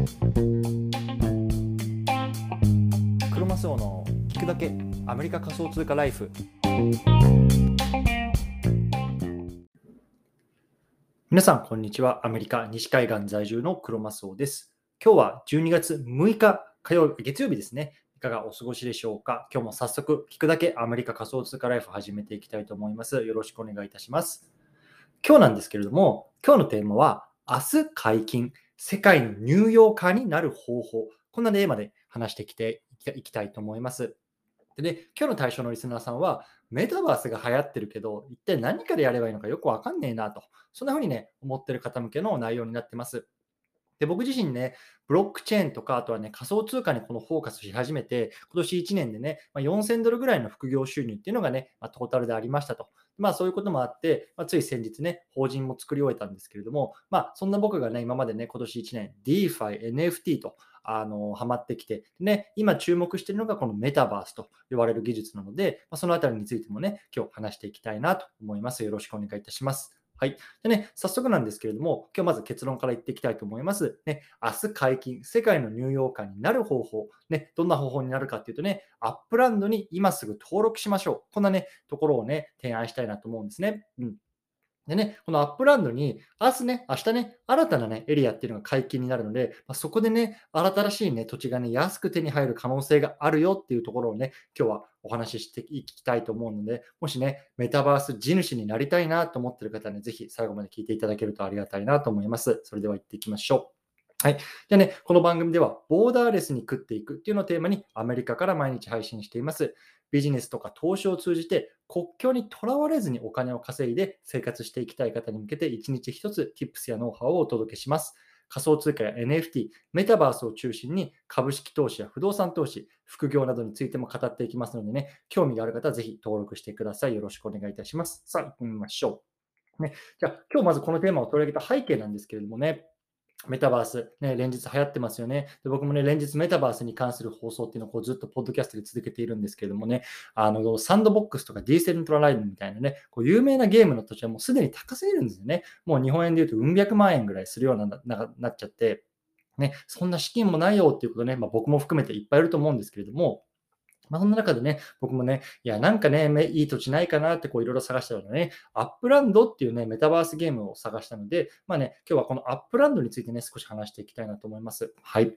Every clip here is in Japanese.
クロマスオの聞くだけアメリカ仮想通貨ライフ。皆さんこんにちは。アメリカ西海岸在住のクロマスオです。今日は12月6日火曜日月曜日ですね。いかがお過ごしでしょうか？今日も早速聞くだけアメリカ仮想通貨ライフ始めていきたいと思います。よろしくお願いいたします。今日なんですけれども今日のテーマは明日解禁。世界のニューヨーカーになる方法こんなテーマで話してきていきたいと思います。でね、今日の対象のリスナーさんは、メタバースが流行ってるけど、一体何からやればいいのかよくわかんねえなと、そんな風にね、思ってる方向けの内容になってます。で、僕自身ね、ブロックチェーンとか、あとはね、仮想通貨にこのフォーカスし始めて、今年1年でね、まあ、4000ドルぐらいの副業収入っていうのがね、まあ、トータルでありましたと。まあそういうこともあって、まあ、つい先日ね、法人も作り終えたんですけれども、まあそんな僕がね、今までね、今年1年、DeFi、NFT と、あの、ハマってきて、ね、今注目しているのがこのメタバースと呼ばれる技術なので、まあ、そのあたりについてもね、今日話していきたいなと思います。よろしくお願いいたします。はい。でね、早速なんですけれども、今日まず結論から言っていきたいと思います。ね、明日解禁、世界のニューヨーカーになる方法、ね、どんな方法になるかっていうとね、アップランドに今すぐ登録しましょう。こんなね、ところをね、提案したいなと思うんですね。うん。でね、このアップランドに、明日ね、明日ね、新たなね、エリアっていうのが解禁になるので、まあ、そこでね、新しいね、土地がね、安く手に入る可能性があるよっていうところをね、今日はお話ししていきたいと思うので、もしね、メタバース地主になりたいなと思ってる方はね、ぜひ最後まで聞いていただけるとありがたいなと思います。それでは行っていきましょう。はい。じゃあね、この番組では、ボーダーレスに食っていくっていうのをテーマに、アメリカから毎日配信しています。ビジネスとか投資を通じて国境にとらわれずにお金を稼いで生活していきたい方に向けて一日一つ Tips やノウハウをお届けします。仮想通貨や NFT、メタバースを中心に株式投資や不動産投資、副業などについても語っていきますのでね、興味がある方はぜひ登録してください。よろしくお願いいたします。さあ、行ってみましょう。ね、じゃあ、今日まずこのテーマを取り上げた背景なんですけれどもね、メタバース、ね、連日流行ってますよね。で僕もね、連日メタバースに関する放送っていうのをこうずっとポッドキャストで続けているんですけれどもね、あのサンドボックスとかディセントラランドみたいなね、こう有名なゲームの土地はもうすでに高すぎるんですよね。もう日本円で言うとうん百万円ぐらいするようなななっちゃって、ね、そんな資金もないよっていうことね、まあ、僕も含めていっぱいいると思うんですけれども、まあ、そんな中でね、僕もね、いや、なんかね、いい土地ないかなってこういろいろ探したらね、アップランドっていうね、メタバースゲームを探したので、まあね、今日はこのアップランドについてね、少し話していきたいなと思います。はい。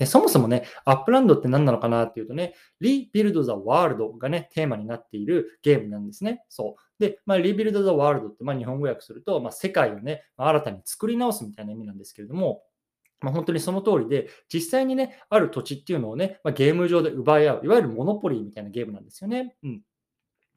でそもそもね、アップランドって何なのかなっていうとね、Rebuild the World がね、テーマになっているゲームなんですね。そう。で、まあ、Rebuild the World って、まあ、日本語訳すると、まあ、世界をね、新たに作り直すみたいな意味なんですけれども、まあ、本当にその通りで、実際にね、ある土地っていうのをね、まあ、ゲーム上で奪い合う、いわゆるモノポリーみたいなゲームなんですよね。うん。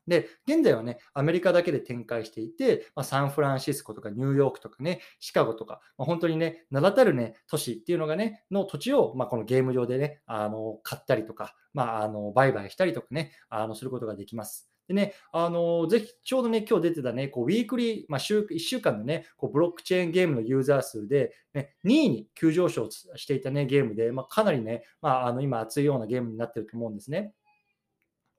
で、現在はね、アメリカだけで展開していて、まあ、サンフランシスコとかニューヨークとかね、シカゴとか、まあ、本当にね、名だたるね、都市っていうのがね、の土地を、まあ、このゲーム上でね、あの買ったりとか、まあ、あの売買したりとかね、あのすることができます。でね、あのぜひ、ちょうどね、今日出てたね、こうウィークリー、まあ週、1週間のね、こうブロックチェーンゲームのユーザー数で、ね、2位に急上昇していたね、ゲームで、まあ、かなりね、まあ、あの今熱いようなゲームになってると思うんですね。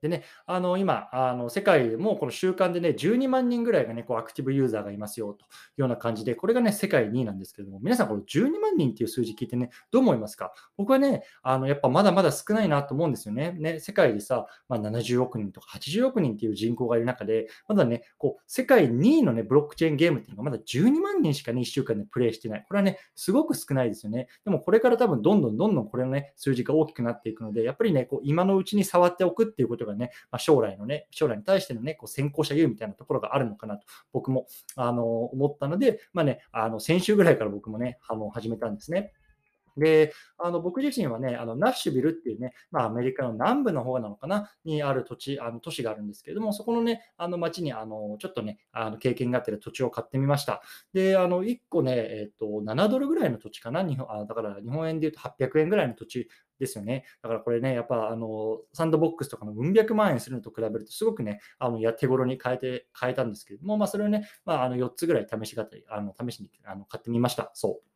でね、あの今、あの世界でもこの週間でね、12万人ぐらいがね、こうアクティブユーザーがいますよというような感じで、これがね、世界2位なんですけれども、皆さん、この12万人っていう数字聞いてね、どう思いますか？僕はね、あのやっぱまだまだ少ないなと思うんですよね。ね世界でさ、まあ、70億人とか80億人っていう人口がいる中で、まだね、こう世界2位のね、ブロックチェーンゲームっていうのがまだ12万人しかね、1週間でプレイしてない。これはね、すごく少ないですよね。でもこれから多分どんどんどんどんこれのね、数字が大きくなっていくので、やっぱりね、こう今のうちに触っておくっていうことがね、まあ、将来のね、将来に対してのね、こう先行者優みたいなところがあるのかなと、僕もあの思ったので、まあね、あの先週ぐらいから僕もね、あの始めたんですね。で、あの僕自身はね、あのナッシュビルっていうね、まあ、アメリカの南部の方なのかな、にある土地、あの都市があるんですけれども、そこのね、あの町にあのちょっとね、あの経験があってる土地を買ってみました。で、あの1個ね、えっ、と、7ドルぐらいの土地かな、日本あだから日本円で言うと800円ぐらいの土地ですよね。だからこれね、やっぱあのサンドボックスとかのうん百万円するのと比べると、すごくね、あのや手頃に変えて、変えたんですけれども、まあ、それをね、まあ、あの4つぐらい試しが、あの試しにあの買ってみました。そう。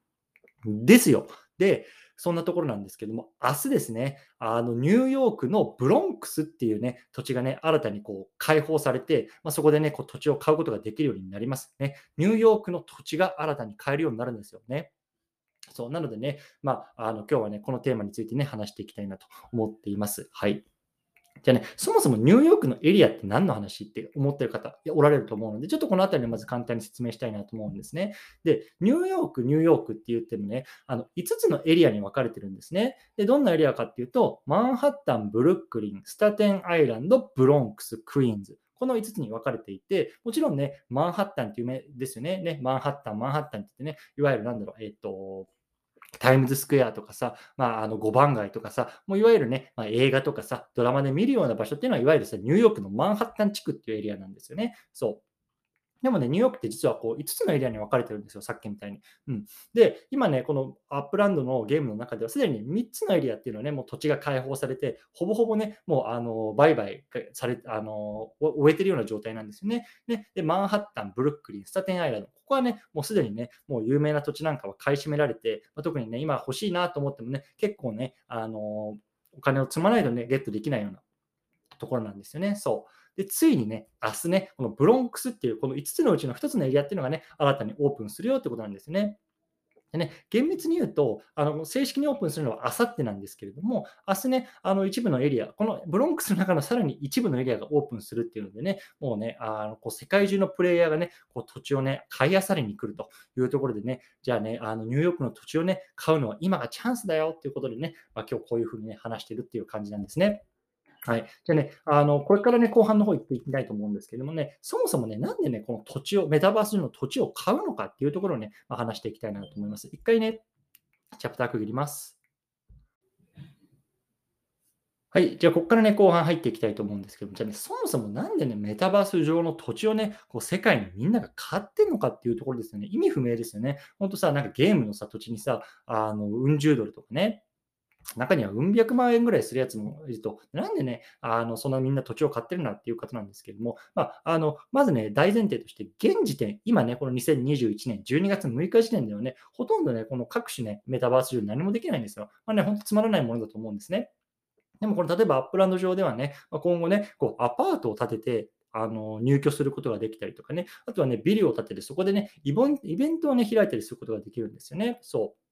ですよ。で、そんなところなんですけども、明日ですね、あのニューヨークのブロンクスっていうね、土地がね、新たにこう開放されて、まあ、そこでね、こう土地を買うことができるようになりますね。ニューヨークの土地が新たに買えるようになるんですよね。そうなのでね、まあ、あの今日はね、このテーマについてね、話していきたいなと思っています。はい。じゃあね、そもそもニューヨークのエリアって何の話って思ってる方おられると思うので、ちょっとこの辺りでまず簡単に説明したいなと思うんですね。で、ニューヨーク、ニューヨークって言ってもね、あの5つのエリアに分かれてるんですね。で、どんなエリアかっていうと、マンハッタン、ブルックリン、スタテンアイランド、ブロンクス、クイーンズ。この5つに分かれていて、もちろんね、マンハッタンっていう名ですよね。ね、マンハッタン、マンハッタンって言ってね、いわゆるなんだろう、えっ、ー、と、タイムズスクエアとかさ、まあ、あの5番街とかさ、もういわゆるね、まあ、映画とかさ、ドラマで見るような場所っていうのは、いわゆるさ、ニューヨークのマンハッタン地区っていうエリアなんですよね。そう。でもね、ニューヨークって実はこう5つのエリアに分かれてるんですよ、さっきみたいに。うん、で、今ね、このアップランドのゲームの中では、すでに3つのエリアっていうのはね、もう土地が開放されて、ほぼほぼね、もうあの売買されあの終えてるような状態なんですよね。ねで、マンハッタン、ブルックリン、スタテンアイランド、ここはね、もうすでにね、もう有名な土地なんかは買い占められて、まあ、特にね、今欲しいなと思ってもね、結構ね、あのお金を積まないとね、ゲットできないようなところなんですよね。そう。で、ついにね、明日ね、このブロンクスっていう、この5つのうちの1つのエリアっていうのがね、新たにオープンするよってことなんですね。でね、厳密に言うと、あの正式にオープンするのはあさってなんですけれども、明日ね、あの一部のエリア、このブロンクスの中のさらに一部のエリアがオープンするっていうのでね、もうね、あのこう世界中のプレイヤーがね、こう土地をね、買いあさりに来るというところでね、じゃあね、あのニューヨークの土地をね、買うのは今がチャンスだよっていうことでね、まあ、今日こういうふうにね、話してるっていう感じなんですね。はい。じゃあね、あの、これからね、後半の方行っていきたいと思うんですけどもね、そもそもね、なんでね、この土地を、メタバース上の土地を買うのかっていうところをね、まあ、話していきたいなと思います。一回ね、チャプター区切ります。はい。じゃあ、ここからね、後半入っていきたいと思うんですけども、じゃあね、そもそもなんでね、メタバース上の土地をね、こう世界にみんなが買ってんのかっていうところですよね。意味不明ですよね。ほんとさ、なんかゲームのさ、土地にさ、あの、うん十ドルとかね、中にはうん百万円ぐらいするやつもいると、なんでね、あのそんなみんな土地を買ってるなっていう方なんですけども、まあ、あのまずね、大前提として、現時点、今ね、この2021年12月6日時点ではね、ほとんどね、この各種ね、メタバース上何もできないんですよ。まあね、本当つまらないものだと思うんですね。でもこれ、例えばアップランド上ではね、今後ね、こうアパートを建てて、あの入居することができたりとかね、あとはね、ビルを建てて、そこでね、イベントをね、開いたりすることができるんですよね。そう。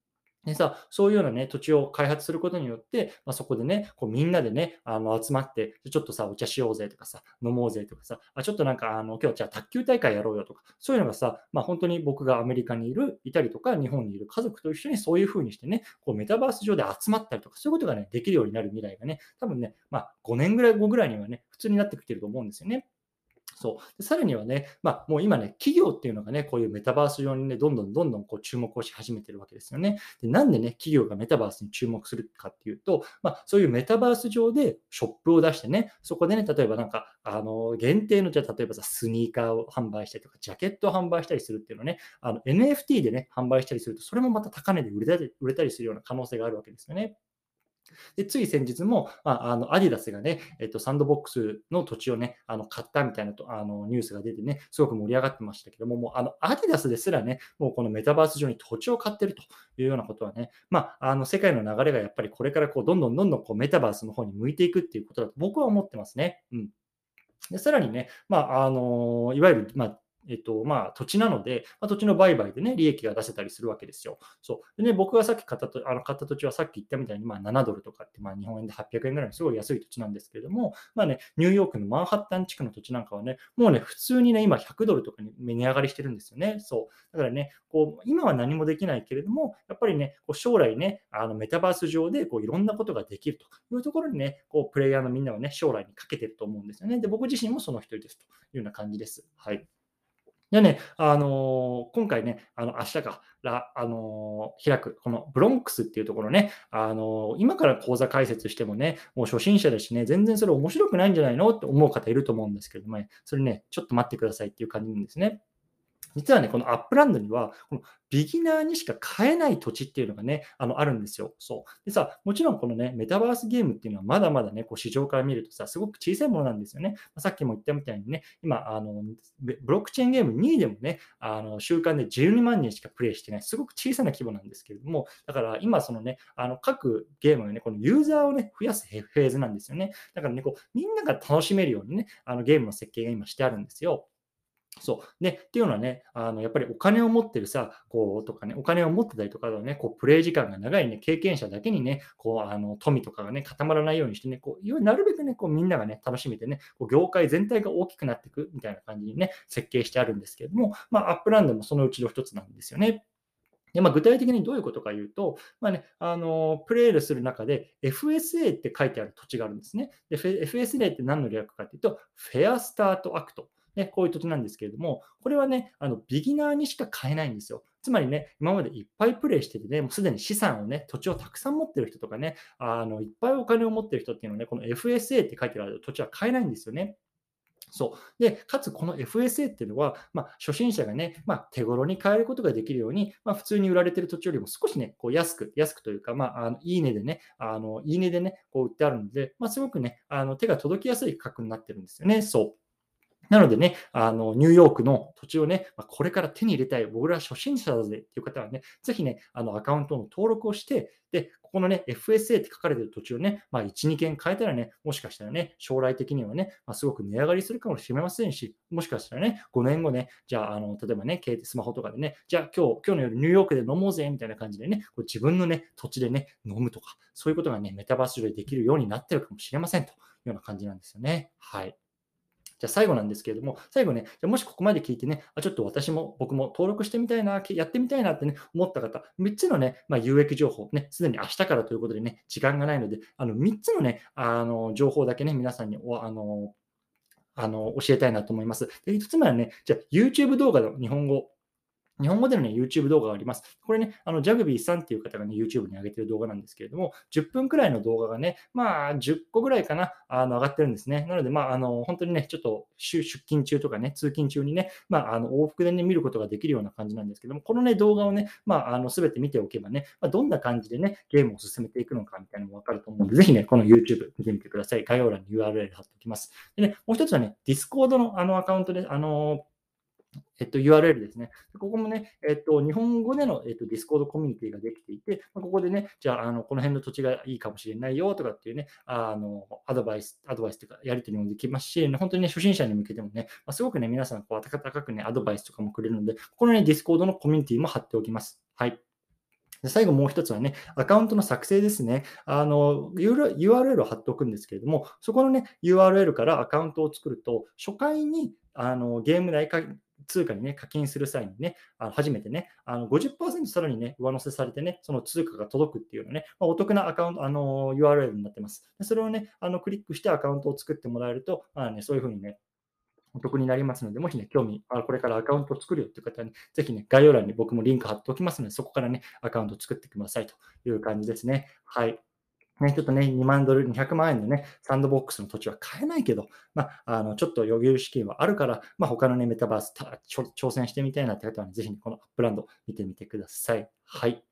でさ、そういうようなね、土地を開発することによって、まあ、そこでね、こうみんなでね、あの集まって、ちょっとさ、お茶しようぜとかさ、飲もうぜとかさ、あちょっとなんか、あの今日じゃあ卓球大会やろうよとか、そういうのがさ、まあ、本当に僕がアメリカにいる、いたりとか、日本にいる家族と一緒にそういう風にしてね、こうメタバース上で集まったりとか、そういうことがね、できるようになる未来がね、多分ね、まあ、5年ぐらい後ぐらいにはね、普通になってきてると思うんですよね。そうでさらにはね、まあ、もう今ね、企業っていうのがね、こういうメタバース上にね、どんどんどんどんこう注目をし始めてるわけですよね。でなんでね、企業がメタバースに注目するかっていうと、まあ、そういうメタバース上でショップを出してね、そこでね、例えばなんか、あの限定の、じゃ例えばさ、スニーカーを販売したりとか、ジャケットを販売したりするっていうのね、あの NFT でね、販売したりすると、それもまた高値で売れたり売れたりするような可能性があるわけですよね。で、つい先日も、まあ、あのアディダスがね、えっと、サンドボックスの土地をね、あの買ったみたいなとあのニュースが出てね、すごく盛り上がってましたけども、もうあのアディダスですらね、もうこのメタバース上に土地を買ってるというようなことはね、まあ、あの世界の流れがやっぱりこれからこうどんどんどんどんこうメタバースの方に向いていくっていうことだと僕は思ってますね。うん。でさらにね、まあ、あのいわゆる、まあ、えっと、まあ、土地なので、まあ、土地の売買でね、利益が出せたりするわけですよ。そう。でね、僕がさっき買ったとあの買った土地はさっき言ったみたいに、まあ、7ドルとかって、まあ、日本円で800円ぐらいのすごい安い土地なんですけれども、まあね、ニューヨークのマンハッタン地区の土地なんかはね、もうね、普通にね、今100ドルとかに値上がりしてるんですよね。そう。だからね、こう、今は何もできないけれども、やっぱりね、こう将来ね、あのメタバース上でこういろんなことができるというところにね、こう、プレイヤーのみんなはね、将来にかけてると思うんですよね。で、僕自身もその一人ですというような感じです。はい。じゃあね、あのー、今回ね、あの明日から、あのー、開く、このブロンクスっていうところね、あのー、今から講座解説してもね、もう初心者だしね、全然それ面白くないんじゃないのって思う方いると思うんですけどもね、それね、ちょっと待ってくださいっていう感じなんですね。実はね、このアップランドには、このビギナーにしか買えない土地っていうのがね、あのあるんですよ。そう。でさ、もちろんこのね、メタバースゲームっていうのはまだまだね、こう市場から見るとさ、すごく小さいものなんですよね。まさっきも言ったみたいにね、今、あのブロックチェーンゲーム2位でもね、あの週間で12万人しかプレイしてない、すごく小さな規模なんですけれども、だから今、そのね、あの各ゲームのね、このユーザーをね、増やすフェーズなんですよね。だからね、こうみんなが楽しめるようにね、あのゲームの設計が今してあるんですよ。そう。で、っていうのはね、あの、やっぱりお金を持ってるさ、こう、とかね、お金を持ってたりとかだね、こう、プレイ時間が長いね、経験者だけにね、こう、あの、富とかがね、固まらないようにしてね、こう、なるべくね、こう、みんながね、楽しめてね、こう業界全体が大きくなっていくみたいな感じにね、設計してあるんですけれども、まあ、アップランドもそのうちの一つなんですよね。でまあ、具体的にどういうことか言うと、まあね、あのプレイする中で FSA って書いてある土地があるんですね。で FSA って何の略かというと、 Fair Start Act。ね、こういう土地なんですけれども、これはね、あのビギナーにしか買えないんですよ。つまりね、今までいっぱいプレイしててね、もうすでに資産をね、土地をたくさん持ってる人とかね、あのいっぱいお金を持ってる人っていうのはね、この FSA って書いてある土地は買えないんですよね。そう。で、かつこの FSA っていうのは、まあ、初心者がね、まあ、手頃に買えることができるように、まあ、普通に売られてる土地よりも少しね、こう安く、安くというか、まあ、あのいい値でね、あのいい値でね、こう売ってあるので、まあ、すごくね、あの手が届きやすい価格になってるんですよね。そう。なのでね、あの、ニューヨークの土地をね、まこれから手に入れたい、僕ら初心者だぜっていう方はね、ぜひね、あの、アカウントの登録をして、で、ここのね、FSA って書かれてる土地をね、まあ、1、2件変えたらね、もしかしたらね、将来的にはね、まあ、すごく値上がりするかもしれませんし、もしかしたらね、5年後ね、じゃあ、あの、例えばね、携帯スマホとかでね、じゃあ今日、今日の夜ニューヨークで飲もうぜ、みたいな感じでね、こう自分のね、土地でね、飲むとか、そういうことがね、メタバース上でできるようになってるかもしれませんというような感じなんですよね。はい。じゃあ最後なんですけれども、最後ね、じゃもしここまで聞いてね、あちょっと私も僕も登録してみたいな、やってみたいなってね、思った方、3つのね、まあ、有益情報、ね、すでに明日からということでね、時間がないので、あの3つのね、あの情報だけね、皆さんにおあのあの教えたいなと思います。で1つ目はね、じゃあ YouTube 動画の日本語日本語での、ね、YouTube 動画があります。これね、あのジャグビーさんっていう方がね、YouTube に上げてる動画なんですけれども、10分くらいの動画がね、まあ、10個ぐらいかな、あの上がってるんですね。なので、まあ、あの本当にね、ちょっと出勤中とかね、通勤中にね、まあ、あの往復でね、見ることができるような感じなんですけども、このね、動画をね、まあ、あの全て見ておけばね、まあ、どんな感じでね、ゲームを進めていくのかみたいなのもわかると思うので、ぜひね、この YouTube 見てみてください。概要欄に URL 貼っておきます。でね、もう一つはね、Discord のあのアカウントで、あのえっと、URL ですね。ここもね、えっと、日本語での、えっと、Discord コミュニティができていて、ここでね、じゃあ、あのこの辺の土地がいいかもしれないよとかっていうね、あのアドバイス、アドバイスというか、やり取りもできますし、本当にね、初心者に向けてもね、まあ、すごくね、皆さん、こう、温かくね、アドバイスとかもくれるので、ここのね、Discord のコミュニティも貼っておきます。はい。で最後もう一つはね、アカウントの作成ですね。あの、URL を貼っておくんですけれども、そこのね、URL からアカウントを作ると、初回にあのゲーム内通貨にね、課金する際にね、あの初めてね、あの50%さらにね、上乗せされてね、その通貨が届くっていうのね、まあ、お得なアカウント、あの URL になってます。でそれをね、あのクリックしてアカウントを作ってもらえると、まあね、そういうふうにね、お得になりますので、もしね、興味、あこれからアカウントを作るよっていう方はね、ぜひね、概要欄に僕もリンク貼っておきますので、そこからね、アカウントを作ってくださいという感じですね。はい。ね、ちょっとね、2万ドル、200万円のね、サンドボックスの土地は買えないけど、まあ、あのちょっと余裕資金はあるから、まあ、他のね、メタバース挑戦してみたいなって方は、ね、ぜひ、ね、このアップランド見てみてください。はい。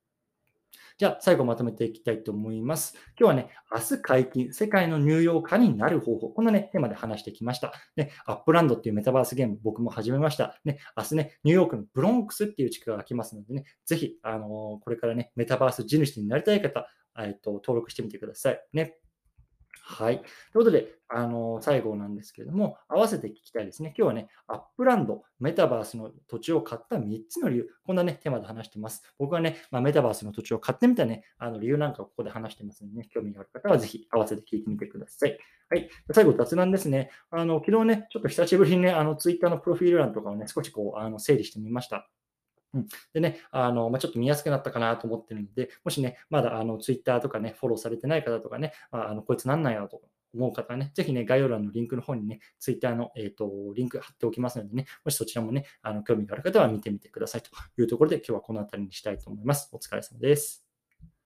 じゃあ、最後まとめていきたいと思います。今日はね、明日解禁、世界のニューヨーカーになる方法、こんなね、テーマで話してきました。ね、アップランドっていうメタバースゲーム、僕も始めました。ね、明日ね、ニューヨークのブロンクスっていう地区が来ますのでね、ぜひ、あのー、これからね、メタバース地主になりたい方、えっと、登録してみてください。ね。はい。ということで、あの最後なんですけれども、合わせて聞きたいですね。今日はね、アップランド、メタバースの土地を買った3つの理由、こんなね、テーマで話してます。僕はね、まあ、メタバースの土地を買ってみたね、あの理由なんかをここで話してますのでね、興味がある方はぜひ合わせて聞いてみてください。はい。最後、雑談ですね。あの昨日ね、ちょっと久しぶりにね、あのツイッターのプロフィール欄とかをね、少しこう、あの整理してみました。うん、でね、あのまあ、ちょっと見やすくなったかなと思ってるので、もしね、まだあの Twitter とかね、フォローされてない方とかね、まあ、のこいつなんなんやと思う方はね、ぜひね、概要欄のリンクの方にね、Twitter の、えーと、リンク貼っておきますのでね、もしそちらもね、あの興味がある方は見てみてくださいというところで、今日はこの辺りにしたいと思います。お疲れ様です。